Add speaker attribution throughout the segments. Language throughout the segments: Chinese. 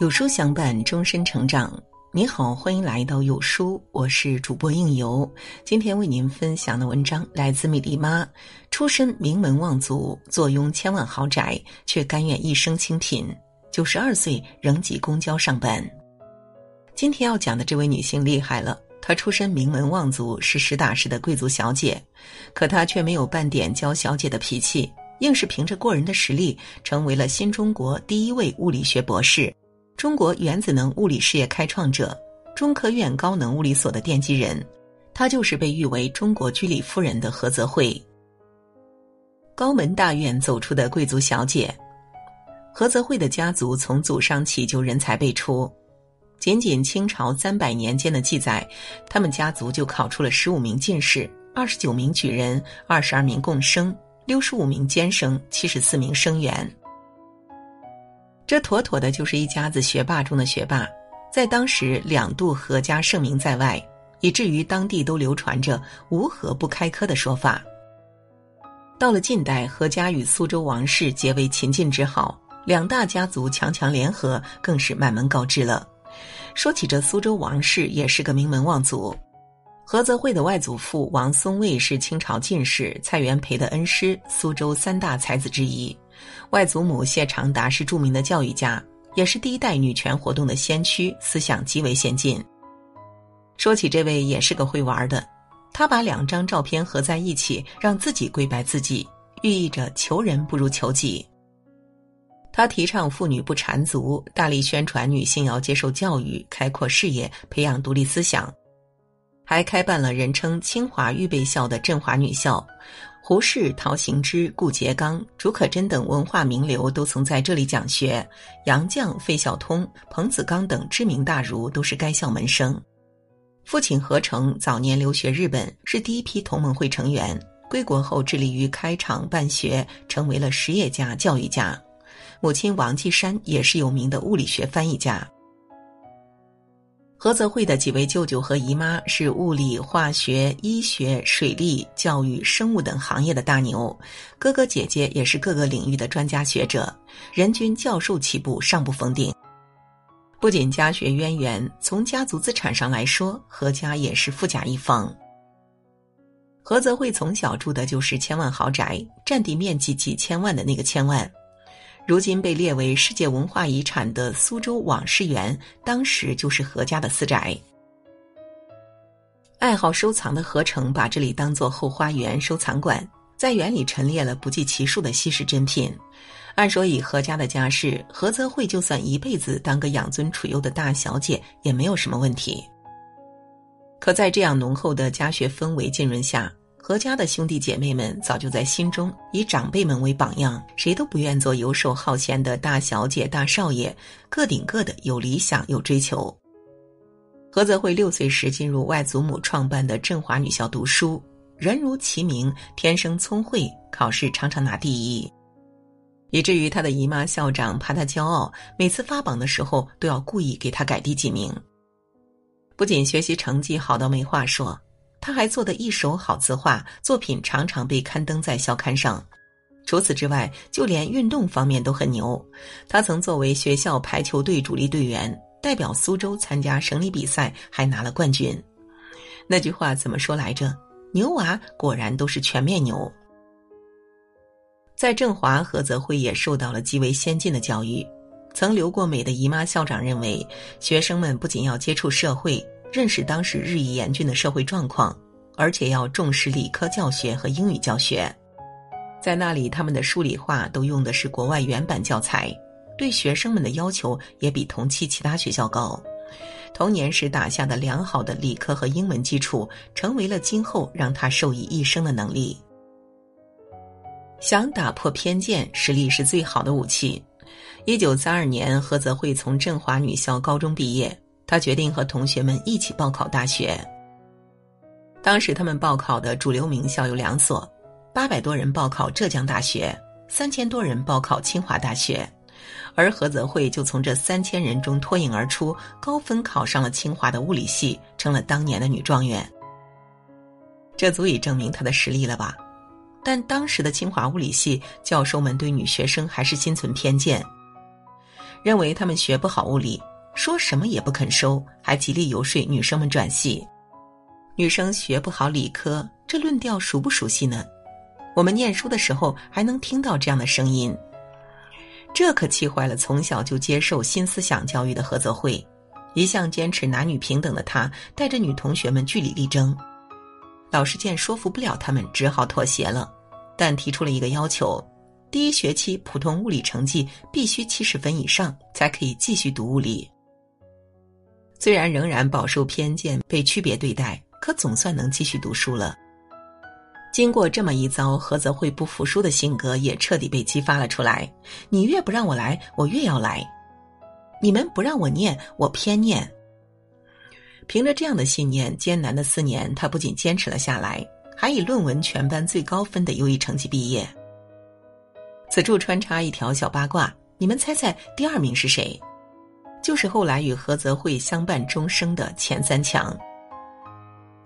Speaker 1: 有书相伴，终身成长。你好，欢迎来到有书，我是主播应由。今天为您分享的文章来自米粒妈。出身名门望族，坐拥千万豪宅，却甘愿一生清贫。九十二岁仍挤公交上班。今天要讲的这位女性厉害了，她出身名门望族，是实打实的贵族小姐，可她却没有半点娇小姐的脾气，硬是凭着过人的实力，成为了新中国第一位物理学博士。中国原子能物理事业开创者，中科院高能物理所的奠基人，她就是被誉为“中国居里夫人”的何泽慧。高门大院走出的贵族小姐，何泽慧的家族从祖上起就人才辈出，仅仅清朝三百年间的记载，他们家族就考出了十五名进士、二十九名举人、二十二名贡生、六十五名监生、七十四名生员。这妥妥的就是一家子学霸中的学霸，在当时两度何家盛名在外，以至于当地都流传着“无何不开科”的说法。到了近代，何家与苏州王室结为秦晋之好，两大家族强强联合，更是满门告知了。说起这苏州王室，也是个名门望族。何泽慧的外祖父王松蔚是清朝进士蔡元培的恩师，苏州三大才子之一。外祖母谢长达是著名的教育家，也是第一代女权活动的先驱，思想极为先进。说起这位，也是个会玩的。他把两张照片合在一起，让自己跪拜自己，寓意着求人不如求己。他提倡妇女不缠足，大力宣传女性要接受教育、开阔视野、培养独立思想，还开办了人称“清华预备校”的振华女校。胡适、陶行知、顾颉刚、竺可桢等文化名流都曾在这里讲学，杨绛、费孝通、彭子刚等知名大儒都是该校门生。父亲何成早年留学日本，是第一批同盟会成员。归国后致力于开厂办学，成为了实业家、教育家。母亲王继山也是有名的物理学翻译家。何泽慧的几位舅舅和姨妈是物理、化学、医学、水利、教育、生物等行业的大牛，哥哥姐姐也是各个领域的专家学者，人均教授起步，上不封顶。不仅家学渊源，从家族资产上来说，何家也是富甲一方。何泽慧从小住的就是千万豪宅，占地面积几千万的那个千万。如今被列为世界文化遗产的苏州网师园，当时就是何家的私宅。爱好收藏的何成把这里当做后花园收藏馆，在园里陈列了不计其数的稀世珍品。按说以何家的家世，何泽慧就算一辈子当个养尊处优的大小姐也没有什么问题。可在这样浓厚的家学氛围浸润下。何家的兄弟姐妹们早就在心中以长辈们为榜样，谁都不愿做游手好闲的大小姐、大少爷，各顶各的有理想、有追求。何泽慧六岁时进入外祖母创办的振华女校读书，人如其名，天生聪慧，考试常常拿第一，以至于他的姨妈校长怕他骄傲，每次发榜的时候都要故意给他改第几名。不仅学习成绩好到没话说。他还做的一手好字画，作品常常被刊登在校刊上。除此之外，就连运动方面都很牛。他曾作为学校排球队主力队员，代表苏州参加省里比赛，还拿了冠军。那句话怎么说来着？牛娃果然都是全面牛。在振华，何泽辉也受到了极为先进的教育。曾留过美的姨妈校长认为，学生们不仅要接触社会。认识当时日益严峻的社会状况，而且要重视理科教学和英语教学。在那里，他们的数理化都用的是国外原版教材，对学生们的要求也比同期其他学校高。童年时打下的良好的理科和英文基础，成为了今后让他受益一生的能力。想打破偏见，实力是最好的武器。一九三二年，何泽慧从振华女校高中毕业。他决定和同学们一起报考大学。当时他们报考的主流名校有两所，八百多人报考浙江大学，三千多人报考清华大学，而何泽慧就从这三千人中脱颖而出，高分考上了清华的物理系，成了当年的女状元。这足以证明她的实力了吧？但当时的清华物理系教授们对女学生还是心存偏见。认为他们学不好物理，说什么也不肯收，还极力游说女生们转系。女生学不好理科，这论调熟不熟悉呢？我们念书的时候还能听到这样的声音，这可气坏了从小就接受新思想教育的何泽慧。一向坚持男女平等的他，带着女同学们据理力争。老师见说服不了他们，只好妥协了，但提出了一个要求：第一学期普通物理成绩必须七十分以上，才可以继续读物理。虽然仍然饱受偏见，被区别对待，可总算能继续读书了。经过这么一遭，何泽慧不服输的性格也彻底被激发了出来。你越不让我来，我越要来。你们不让我念，我偏念。凭着这样的信念，艰难的四年，他不仅坚持了下来，还以论文全班最高分的优异成绩毕业。此处穿插一条小八卦，你们猜猜第二名是谁？就是后来与何泽慧相伴终生的钱三强。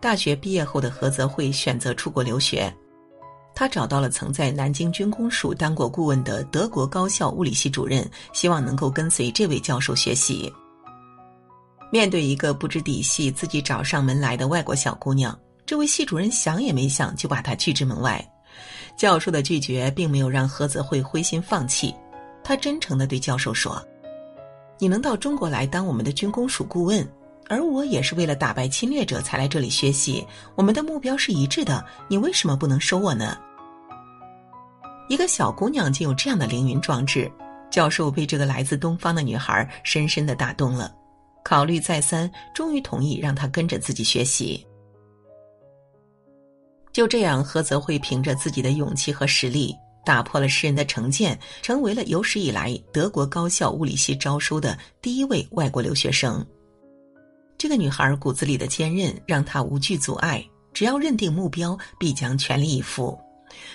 Speaker 1: 大学毕业后的何泽慧选择出国留学。他找到了曾在南京军工署当过顾问的德国高校物理系主任，希望能够跟随这位教授学习。面对一个不知底细、自己找上门来的外国小姑娘，这位系主任想也没想就把她拒之门外。教授的拒绝并没有让何泽慧灰心放弃，他真诚的对教授说：“你能到中国来当我们的军工署顾问，而我也是为了打败侵略者才来这里学习，我们的目标是一致的，你为什么不能收我呢？”一个小姑娘竟有这样的凌云壮志，教授被这个来自东方的女孩深深的打动了。考虑再三，终于同意让她跟着自己学习。就这样，何泽慧凭着自己的勇气和实力，打破了世人的成见，成为了有史以来德国高校物理系招收的第一位外国留学生。这个女孩骨子里的坚韧，让她无惧阻碍，只要认定目标，必将全力以赴。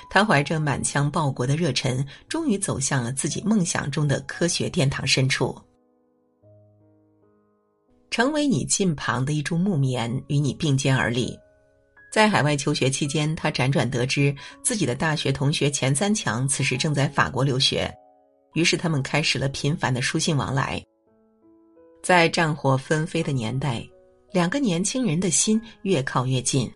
Speaker 1: 她怀着满腔报国的热忱，终于走向了自己梦想中的科学殿堂深处。成为你近旁的一株木棉，与你并肩而立。在海外求学期间，他辗转得知自己的大学同学钱三强此时正在法国留学，于是他们开始了频繁的书信往来。在战火纷飞的年代，两个年轻人的心越靠越近。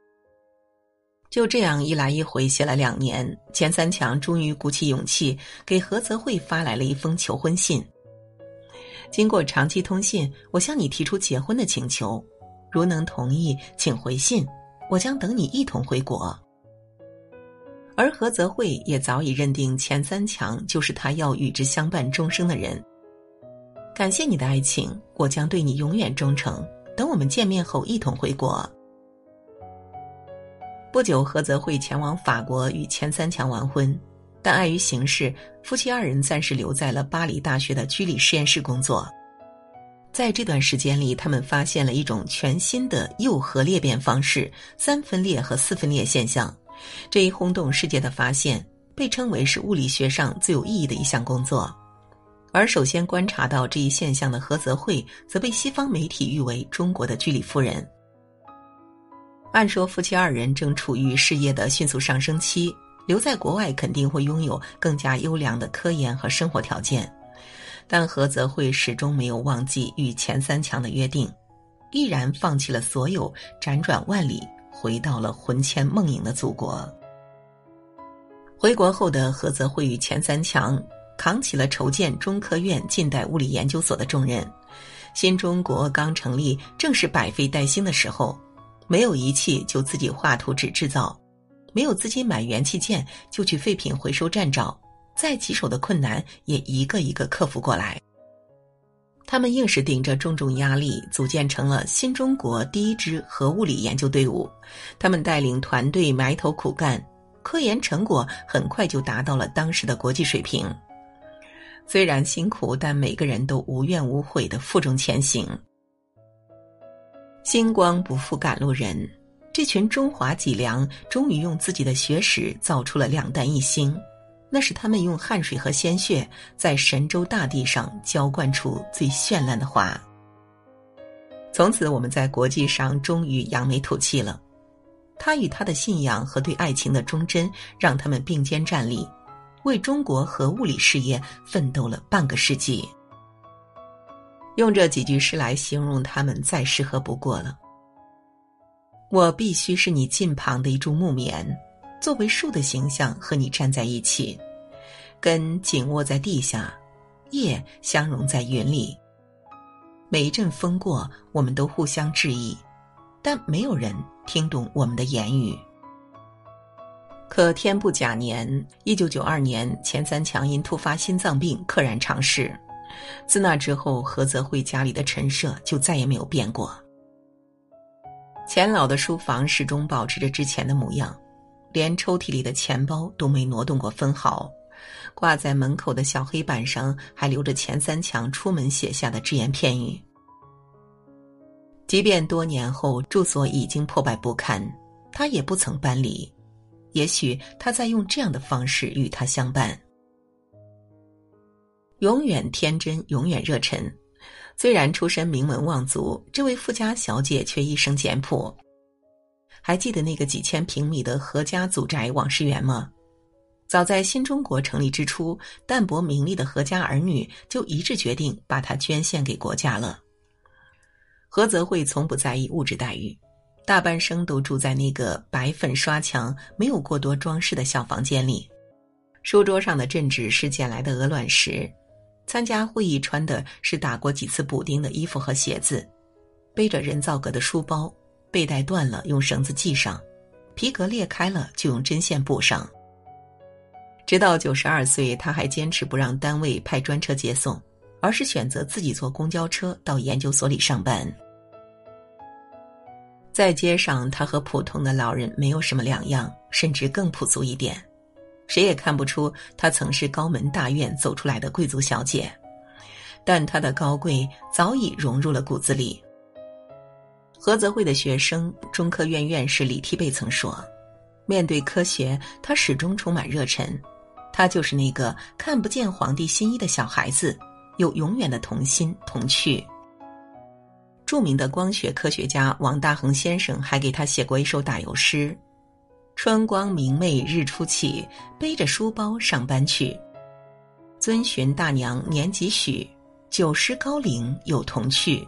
Speaker 1: 就这样一来一回写了两年，钱三强终于鼓起勇气给何泽慧发来了一封求婚信。经过长期通信，我向你提出结婚的请求，如能同意，请回信，我将等你一同回国。而何泽慧也早已认定钱三强就是他要与之相伴终生的人。感谢你的爱情，我将对你永远忠诚。等我们见面后，一同回国。不久，何泽慧前往法国与钱三强完婚，但碍于形势，夫妻二人暂时留在了巴黎大学的居里实验室工作。在这段时间里，他们发现了一种全新的铀核裂变方式——三分裂和四分裂现象。这一轰动世界的发现被称为是物理学上最有意义的一项工作。而首先观察到这一现象的何泽慧，则被西方媒体誉为中国的居里夫人。按说夫妻二人正处于事业的迅速上升期，留在国外肯定会拥有更加优良的科研和生活条件。但何泽慧始终没有忘记与钱三强的约定，毅然放弃了所有，辗转万里，回到了魂牵梦萦的祖国。回国后的何泽慧与钱三强扛起了筹建中科院近代物理研究所的重任。新中国刚成立，正是百废待兴的时候。没有仪器就自己画图纸制造，没有资金买元器件就去废品回收站找，再棘手的困难也一个一个克服过来。他们硬是顶着重重压力，组建成了新中国第一支核物理研究队伍。他们带领团队埋头苦干，科研成果很快就达到了当时的国际水平。虽然辛苦，但每个人都无怨无悔的负重前行。星光不负赶路人，这群中华脊梁终于用自己的学识造出了两弹一星，那是他们用汗水和鲜血在神州大地上浇灌出最绚烂的花。从此，我们在国际上终于扬眉吐气了。他与他的信仰和对爱情的忠贞，让他们并肩站立，为中国核物理事业奋斗了半个世纪。用这几句诗来形容他们，再适合不过了。我必须是你近旁的一株木棉，作为树的形象和你站在一起，根紧握在地下，叶相融在云里。每一阵风过，我们都互相致意，但没有人听懂我们的言语。可天不假年，一九九二年，钱三强因突发心脏病溘然长逝。自那之后，何泽慧家里的陈设就再也没有变过。钱老的书房始终保持着之前的模样，连抽屉里的钱包都没挪动过分毫。挂在门口的小黑板上还留着钱三强出门写下的只言片语。即便多年后住所已经破败不堪，他也不曾搬离。也许他在用这样的方式与他相伴。永远天真，永远热忱。虽然出身名门望族，这位富家小姐却一生简朴。还记得那个几千平米的何家祖宅往事园吗？早在新中国成立之初，淡泊名利的何家儿女就一致决定把它捐献给国家了。何泽慧从不在意物质待遇，大半生都住在那个白粉刷墙、没有过多装饰的小房间里，书桌上的镇纸是捡来的鹅卵石。参加会议穿的是打过几次补丁的衣服和鞋子，背着人造革的书包，背带断了用绳子系上，皮革裂开了就用针线补上。直到九十二岁，他还坚持不让单位派专车接送，而是选择自己坐公交车到研究所里上班。在街上，他和普通的老人没有什么两样，甚至更朴素一点。谁也看不出她曾是高门大院走出来的贵族小姐，但她的高贵早已融入了骨子里。何泽慧的学生、中科院院士李提贝曾说：“面对科学，他始终充满热忱。他就是那个看不见皇帝新衣的小孩子，有永远的童心童趣。”著名的光学科学家王大珩先生还给他写过一首打油诗。春光明媚日初起，背着书包上班去。遵循大娘年几许？九十高龄有童趣。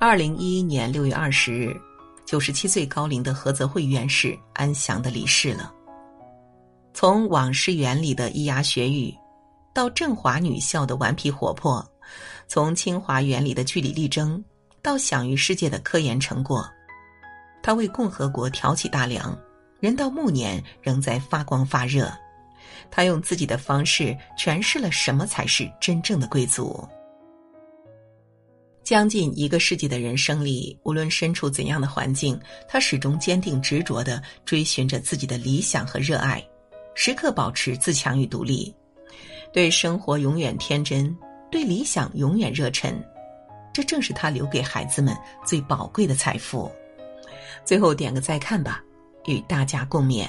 Speaker 1: 二零一一年六月二十日，九十七岁高龄的何泽慧院士安详的离世了。从往事园里的咿呀学语，到振华女校的顽皮活泼；从清华园里的据理力争，到享誉世界的科研成果。他为共和国挑起大梁，人到暮年仍在发光发热。他用自己的方式诠释了什么才是真正的贵族。将近一个世纪的人生里，无论身处怎样的环境，他始终坚定执着的追寻着自己的理想和热爱，时刻保持自强与独立，对生活永远天真，对理想永远热忱。这正是他留给孩子们最宝贵的财富。最后点个再看吧，与大家共勉。